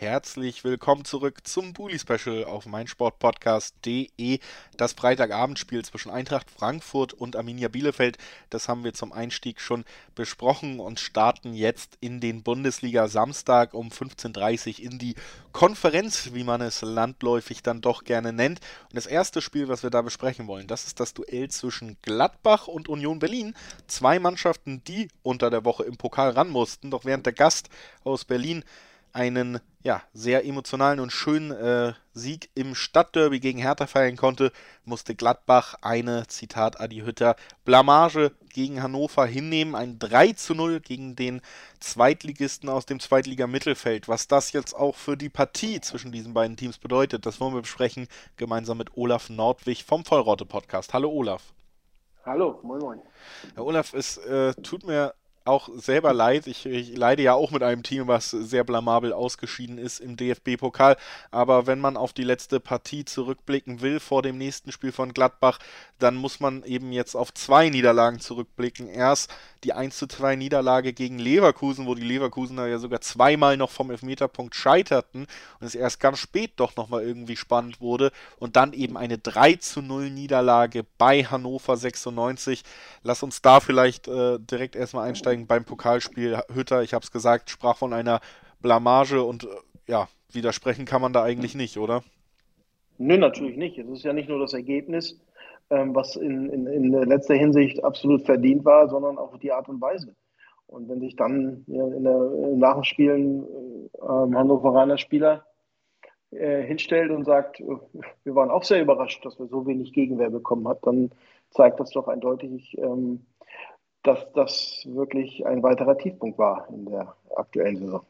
Herzlich willkommen zurück zum Bully Special auf meinsportpodcast.de. Das Freitagabendspiel zwischen Eintracht Frankfurt und Arminia Bielefeld, das haben wir zum Einstieg schon besprochen und starten jetzt in den Bundesliga Samstag um 15.30 Uhr in die Konferenz, wie man es landläufig dann doch gerne nennt. Und das erste Spiel, was wir da besprechen wollen, das ist das Duell zwischen Gladbach und Union Berlin. Zwei Mannschaften, die unter der Woche im Pokal ran mussten, doch während der Gast aus Berlin einen ja, sehr emotionalen und schönen äh, Sieg im Stadtderby gegen Hertha feiern konnte, musste Gladbach eine, Zitat Adi Hütter, Blamage gegen Hannover hinnehmen. Ein 3 zu 0 gegen den Zweitligisten aus dem Zweitliga-Mittelfeld. Was das jetzt auch für die Partie zwischen diesen beiden Teams bedeutet, das wollen wir besprechen, gemeinsam mit Olaf Nordwig vom Vollrotte-Podcast. Hallo Olaf. Hallo, moin moin. Herr Olaf, es äh, tut mir auch selber leid. Ich, ich, leide ja auch mit einem Team, was sehr blamabel ausgeschieden ist im DFB-Pokal. Aber wenn man auf die letzte Partie zurückblicken will vor dem nächsten Spiel von Gladbach, dann muss man eben jetzt auf zwei Niederlagen zurückblicken. Erst die 1 zu 2 Niederlage gegen Leverkusen, wo die Leverkusener ja sogar zweimal noch vom Elfmeterpunkt scheiterten und es erst ganz spät doch nochmal irgendwie spannend wurde. Und dann eben eine 3 zu 0 Niederlage bei Hannover 96. Lass uns da vielleicht äh, direkt erstmal einsteigen beim Pokalspiel. Hütter, ich habe es gesagt, sprach von einer Blamage und äh, ja, widersprechen kann man da eigentlich nicht, oder? Nö, natürlich nicht. Es ist ja nicht nur das Ergebnis, ähm, was in, in, in letzter Hinsicht absolut verdient war, sondern auch die Art und Weise. Und wenn sich dann ja, in der, nach dem Spielen äh, Hannoveraner Spieler äh, hinstellt und sagt, äh, wir waren auch sehr überrascht, dass wir so wenig Gegenwehr bekommen haben, dann zeigt das doch eindeutig, ähm, dass das wirklich ein weiterer Tiefpunkt war in der aktuellen Saison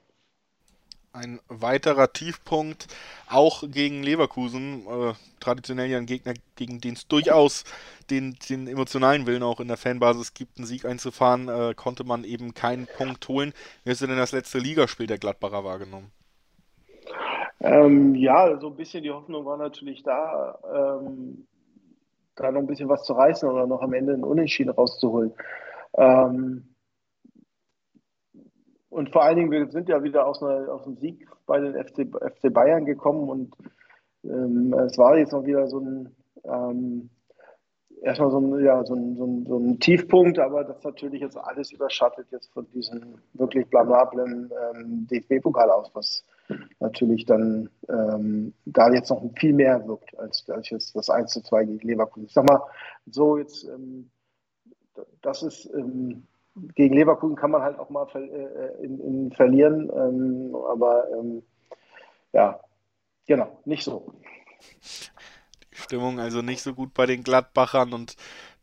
ein weiterer Tiefpunkt, auch gegen Leverkusen, äh, traditionell ja ein Gegner, gegen den es durchaus den, den emotionalen Willen auch in der Fanbasis gibt, einen Sieg einzufahren, äh, konnte man eben keinen Punkt holen. Wie hast du denn das letzte Ligaspiel der Gladbacher wahrgenommen? Ähm, ja, so ein bisschen die Hoffnung war natürlich da, ähm, da noch ein bisschen was zu reißen oder noch am Ende einen Unentschieden rauszuholen. Ähm, und vor allen Dingen, wir sind ja wieder aus, einer, aus einem Sieg bei den FC, FC Bayern gekommen und ähm, es war jetzt noch wieder so ein, ähm, erstmal so ein, ja, so, ein, so, ein, so ein Tiefpunkt, aber das natürlich jetzt alles überschattet jetzt von diesem wirklich blamablen ähm, DFB-Pokal aus, was natürlich dann ähm, da jetzt noch viel mehr wirkt als, als jetzt das 1 zu 2 gegen Leverkusen. Ich sag mal, so jetzt, ähm, das ist ähm, gegen Leverkusen kann man halt auch mal ver äh, in, in verlieren, ähm, aber ähm, ja, genau, nicht so. Die Stimmung also nicht so gut bei den Gladbachern und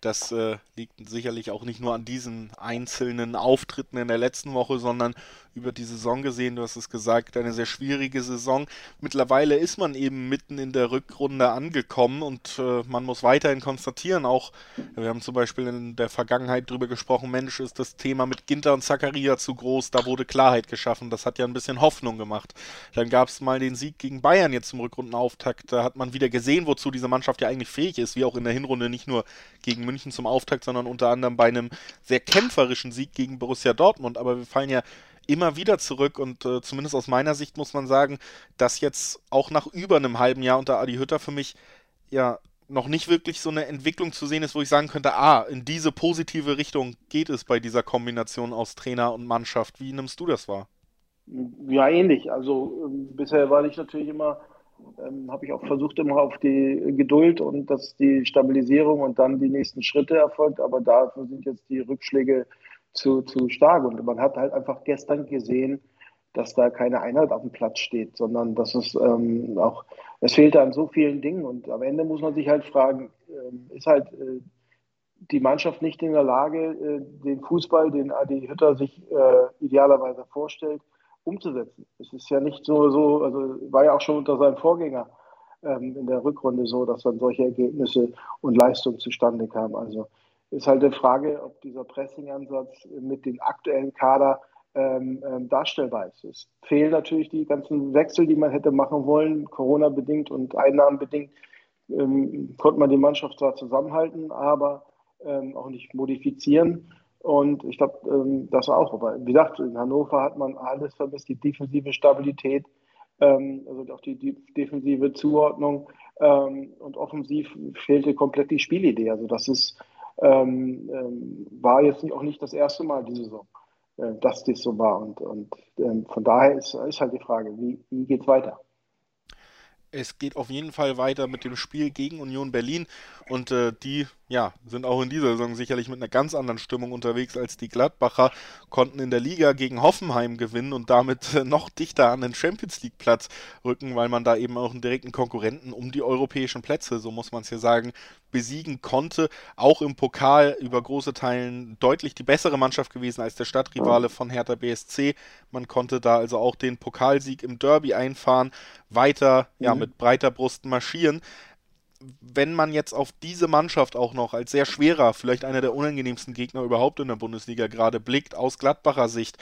das äh, liegt sicherlich auch nicht nur an diesen einzelnen Auftritten in der letzten Woche, sondern über die Saison gesehen, du hast es gesagt, eine sehr schwierige Saison. Mittlerweile ist man eben mitten in der Rückrunde angekommen und äh, man muss weiterhin konstatieren, auch wir haben zum Beispiel in der Vergangenheit darüber gesprochen, Mensch, ist das Thema mit Ginter und Zakaria zu groß, da wurde Klarheit geschaffen, das hat ja ein bisschen Hoffnung gemacht. Dann gab es mal den Sieg gegen Bayern jetzt zum Rückrundenauftakt, da hat man wieder gesehen, wozu diese Mannschaft ja eigentlich fähig ist, wie auch in der Hinrunde nicht nur gegen München zum Auftakt, sondern unter anderem bei einem sehr kämpferischen Sieg gegen Borussia Dortmund, aber wir fallen ja immer wieder zurück und äh, zumindest aus meiner Sicht muss man sagen, dass jetzt auch nach über einem halben Jahr unter Adi Hütter für mich ja noch nicht wirklich so eine Entwicklung zu sehen ist, wo ich sagen könnte, ah, in diese positive Richtung geht es bei dieser Kombination aus Trainer und Mannschaft. Wie nimmst du das wahr? Ja, ähnlich. Also ähm, bisher war ich natürlich immer, ähm, habe ich auch versucht, immer auf die Geduld und dass die Stabilisierung und dann die nächsten Schritte erfolgt, aber dafür sind jetzt die Rückschläge zu, zu stark. Und man hat halt einfach gestern gesehen, dass da keine Einheit auf dem Platz steht, sondern dass es ähm, auch, es fehlt an so vielen Dingen. Und am Ende muss man sich halt fragen, äh, ist halt äh, die Mannschaft nicht in der Lage, äh, den Fußball, den Adi Hütter sich äh, idealerweise vorstellt, umzusetzen. Es ist ja nicht so, so, also war ja auch schon unter seinem Vorgänger ähm, in der Rückrunde so, dass dann solche Ergebnisse und Leistungen zustande kamen. Also ist halt die Frage, ob dieser Pressing-Ansatz mit dem aktuellen Kader ähm, ähm, darstellbar ist. Es fehlen natürlich die ganzen Wechsel, die man hätte machen wollen, Corona-bedingt und einnahmenbedingt. ähm, konnte man die Mannschaft zwar zusammenhalten, aber ähm, auch nicht modifizieren. Und ich glaube, ähm, das auch. Aber wie gesagt, in Hannover hat man alles vermisst, die defensive Stabilität, ähm, also auch die, die defensive Zuordnung. Ähm, und offensiv fehlte komplett die Spielidee. Also das ist, ähm, ähm, war jetzt auch nicht das erste Mal diese Saison, äh, dass das so war. Und, und ähm, von daher ist, ist halt die Frage, wie, wie geht es weiter? Es geht auf jeden Fall weiter mit dem Spiel gegen Union Berlin und äh, die ja, sind auch in dieser Saison sicherlich mit einer ganz anderen Stimmung unterwegs als die Gladbacher, konnten in der Liga gegen Hoffenheim gewinnen und damit äh, noch dichter an den Champions League Platz rücken, weil man da eben auch einen direkten Konkurrenten um die europäischen Plätze, so muss man es hier sagen, besiegen konnte. Auch im Pokal über große Teilen deutlich die bessere Mannschaft gewesen als der Stadtrivale von Hertha BSC. Man konnte da also auch den Pokalsieg im Derby einfahren, weiter ja, mhm. mit breiter Brust marschieren wenn man jetzt auf diese Mannschaft auch noch als sehr schwerer, vielleicht einer der unangenehmsten Gegner überhaupt in der Bundesliga gerade blickt, aus Gladbacher Sicht,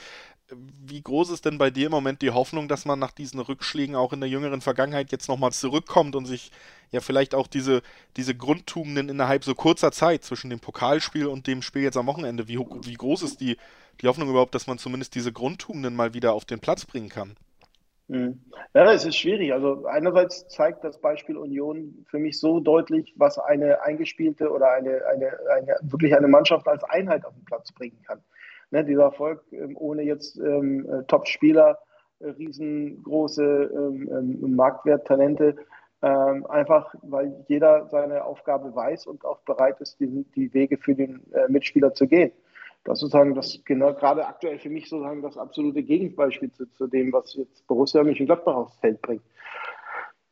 wie groß ist denn bei dir im Moment die Hoffnung, dass man nach diesen Rückschlägen auch in der jüngeren Vergangenheit jetzt nochmal zurückkommt und sich ja vielleicht auch diese, diese Grundtugenden innerhalb so kurzer Zeit zwischen dem Pokalspiel und dem Spiel jetzt am Wochenende, wie, wie groß ist die, die Hoffnung überhaupt, dass man zumindest diese Grundtugenden mal wieder auf den Platz bringen kann? Mhm. Ja, es ist schwierig. Also einerseits zeigt das Beispiel Union für mich so deutlich, was eine eingespielte oder eine, eine, eine wirklich eine Mannschaft als Einheit auf den Platz bringen kann. Ne, dieser Erfolg ähm, ohne jetzt ähm, äh, Top-Spieler, äh, riesengroße ähm, ähm, Marktwerttalente, ähm, einfach weil jeder seine Aufgabe weiß und auch bereit ist, die, die Wege für den äh, Mitspieler zu gehen das sozusagen das genau gerade aktuell für mich sozusagen das absolute Gegenbeispiel zu, zu dem, was jetzt Borussia Mönchengladbach aufs Feld bringt.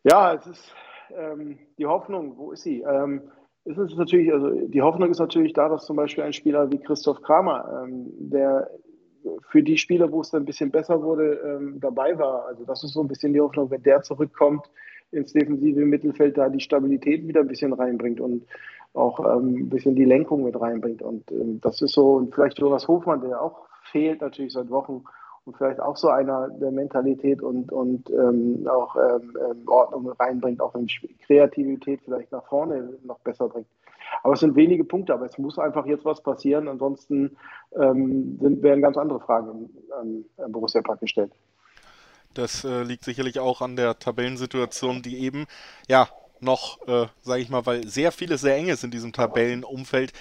Ja, es ist ähm, die Hoffnung, wo ist sie? Ähm, ist es natürlich, also die Hoffnung ist natürlich da, dass zum Beispiel ein Spieler wie Christoph Kramer, ähm, der für die Spieler, wo es ein bisschen besser wurde, ähm, dabei war. Also das ist so ein bisschen die Hoffnung, wenn der zurückkommt ins defensive Mittelfeld, da die Stabilität wieder ein bisschen reinbringt und auch ähm, ein bisschen die Lenkung mit reinbringt. Und ähm, das ist so, und vielleicht Jonas Hofmann, der auch fehlt natürlich seit Wochen und vielleicht auch so einer der Mentalität und, und ähm, auch ähm, ähm Ordnung reinbringt, auch wenn Kreativität vielleicht nach vorne noch besser bringt. Aber es sind wenige Punkte, aber es muss einfach jetzt was passieren, ansonsten ähm, sind, werden ganz andere Fragen an, an Borussia Park gestellt. Das äh, liegt sicherlich auch an der Tabellensituation, die eben ja noch, äh, sage ich mal, weil sehr vieles sehr eng ist in diesem Tabellenumfeld,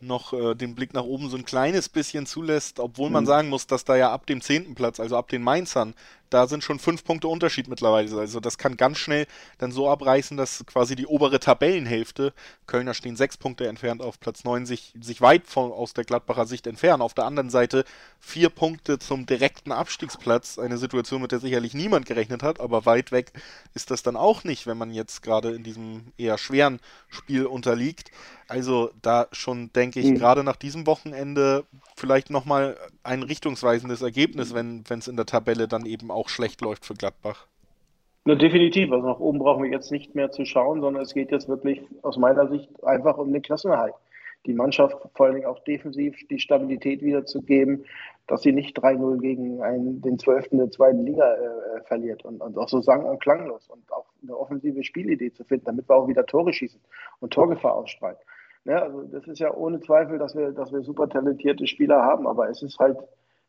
noch äh, den Blick nach oben so ein kleines bisschen zulässt, obwohl man mhm. sagen muss, dass da ja ab dem zehnten Platz, also ab den Mainzern, da sind schon fünf Punkte Unterschied mittlerweile. Also das kann ganz schnell dann so abreißen, dass quasi die obere Tabellenhälfte, Kölner stehen sechs Punkte entfernt auf Platz neun, sich, sich weit von, aus der Gladbacher Sicht entfernen. Auf der anderen Seite vier Punkte zum direkten Abstiegsplatz. Eine Situation, mit der sicherlich niemand gerechnet hat, aber weit weg ist das dann auch nicht, wenn man jetzt gerade in diesem eher schweren Spiel unterliegt. Also da schon, denke ich, mhm. gerade nach diesem Wochenende vielleicht nochmal ein richtungsweisendes Ergebnis, wenn es in der Tabelle dann eben auch schlecht läuft für Gladbach. Na, definitiv. Also nach oben brauchen wir jetzt nicht mehr zu schauen, sondern es geht jetzt wirklich aus meiner Sicht einfach um den Klassenerhalt. Die Mannschaft vor allen Dingen auch defensiv die Stabilität wiederzugeben, dass sie nicht 3-0 gegen einen, den Zwölften der zweiten Liga äh, verliert und, und, auch so sang- und klanglos und auch eine offensive Spielidee zu finden, damit wir auch wieder Tore schießen und Torgefahr ausstrahlen. Ja, also das ist ja ohne Zweifel, dass wir, dass wir super talentierte Spieler haben, aber es ist halt,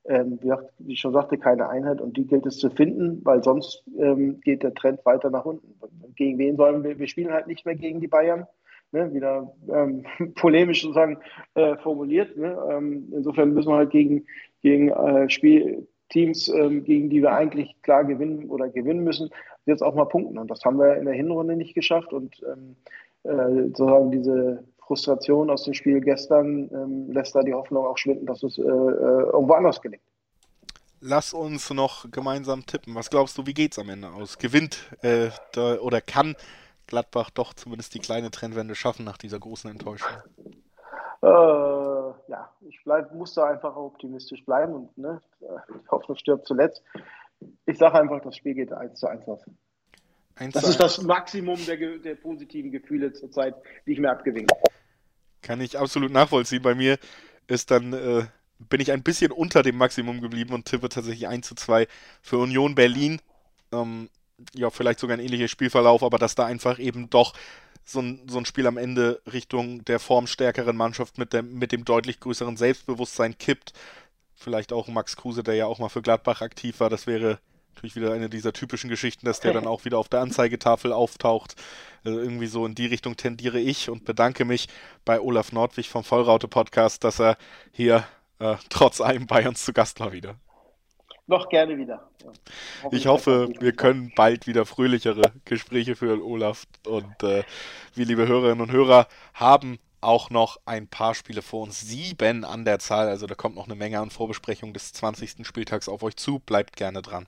ähm, wie ich schon sagte, keine Einheit und die gilt es zu finden, weil sonst ähm, geht der Trend weiter nach unten. Gegen wen sollen wir? Wir spielen halt nicht mehr gegen die Bayern. Ne, wieder ähm, polemisch sozusagen äh, formuliert. Ne? Ähm, insofern müssen wir halt gegen, gegen äh, Spielteams, ähm, gegen die wir eigentlich klar gewinnen oder gewinnen müssen, jetzt auch mal punkten. Und das haben wir in der Hinrunde nicht geschafft. Und ähm, äh, sozusagen diese Frustration aus dem Spiel gestern ähm, lässt da die Hoffnung auch schwinden, dass es äh, äh, irgendwo anders gelingt. Lass uns noch gemeinsam tippen. Was glaubst du, wie geht es am Ende aus? Gewinnt äh, oder kann Gladbach doch zumindest die kleine Trendwende schaffen nach dieser großen Enttäuschung? Äh, ja, ich bleib, muss da einfach optimistisch bleiben und ne, die Hoffnung stirbt zuletzt. Ich sage einfach, das Spiel geht 1 zu 1 aus. 1 das ist das Maximum der, der positiven Gefühle zurzeit, die ich mir abgewinkt habe. Kann ich absolut nachvollziehen. Bei mir ist dann, äh, bin ich ein bisschen unter dem Maximum geblieben und tippe tatsächlich 1 zu 2 für Union Berlin. Ähm, ja, vielleicht sogar ein ähnliches Spielverlauf, aber dass da einfach eben doch so ein, so ein Spiel am Ende Richtung der formstärkeren Mannschaft mit dem, mit dem deutlich größeren Selbstbewusstsein kippt. Vielleicht auch Max Kruse, der ja auch mal für Gladbach aktiv war. Das wäre natürlich wieder eine dieser typischen Geschichten, dass der dann auch wieder auf der Anzeigetafel auftaucht. Also irgendwie so in die Richtung tendiere ich und bedanke mich bei Olaf Nordwig vom Vollraute Podcast, dass er hier äh, trotz allem bei uns zu Gast war wieder. Noch gerne wieder. Ja. Ich hoffe, wir können bald wieder fröhlichere Gespräche führen, Olaf. Und äh, wir, liebe Hörerinnen und Hörer, haben auch noch ein paar Spiele vor uns. Sieben an der Zahl. Also da kommt noch eine Menge an Vorbesprechungen des 20. Spieltags auf euch zu. Bleibt gerne dran.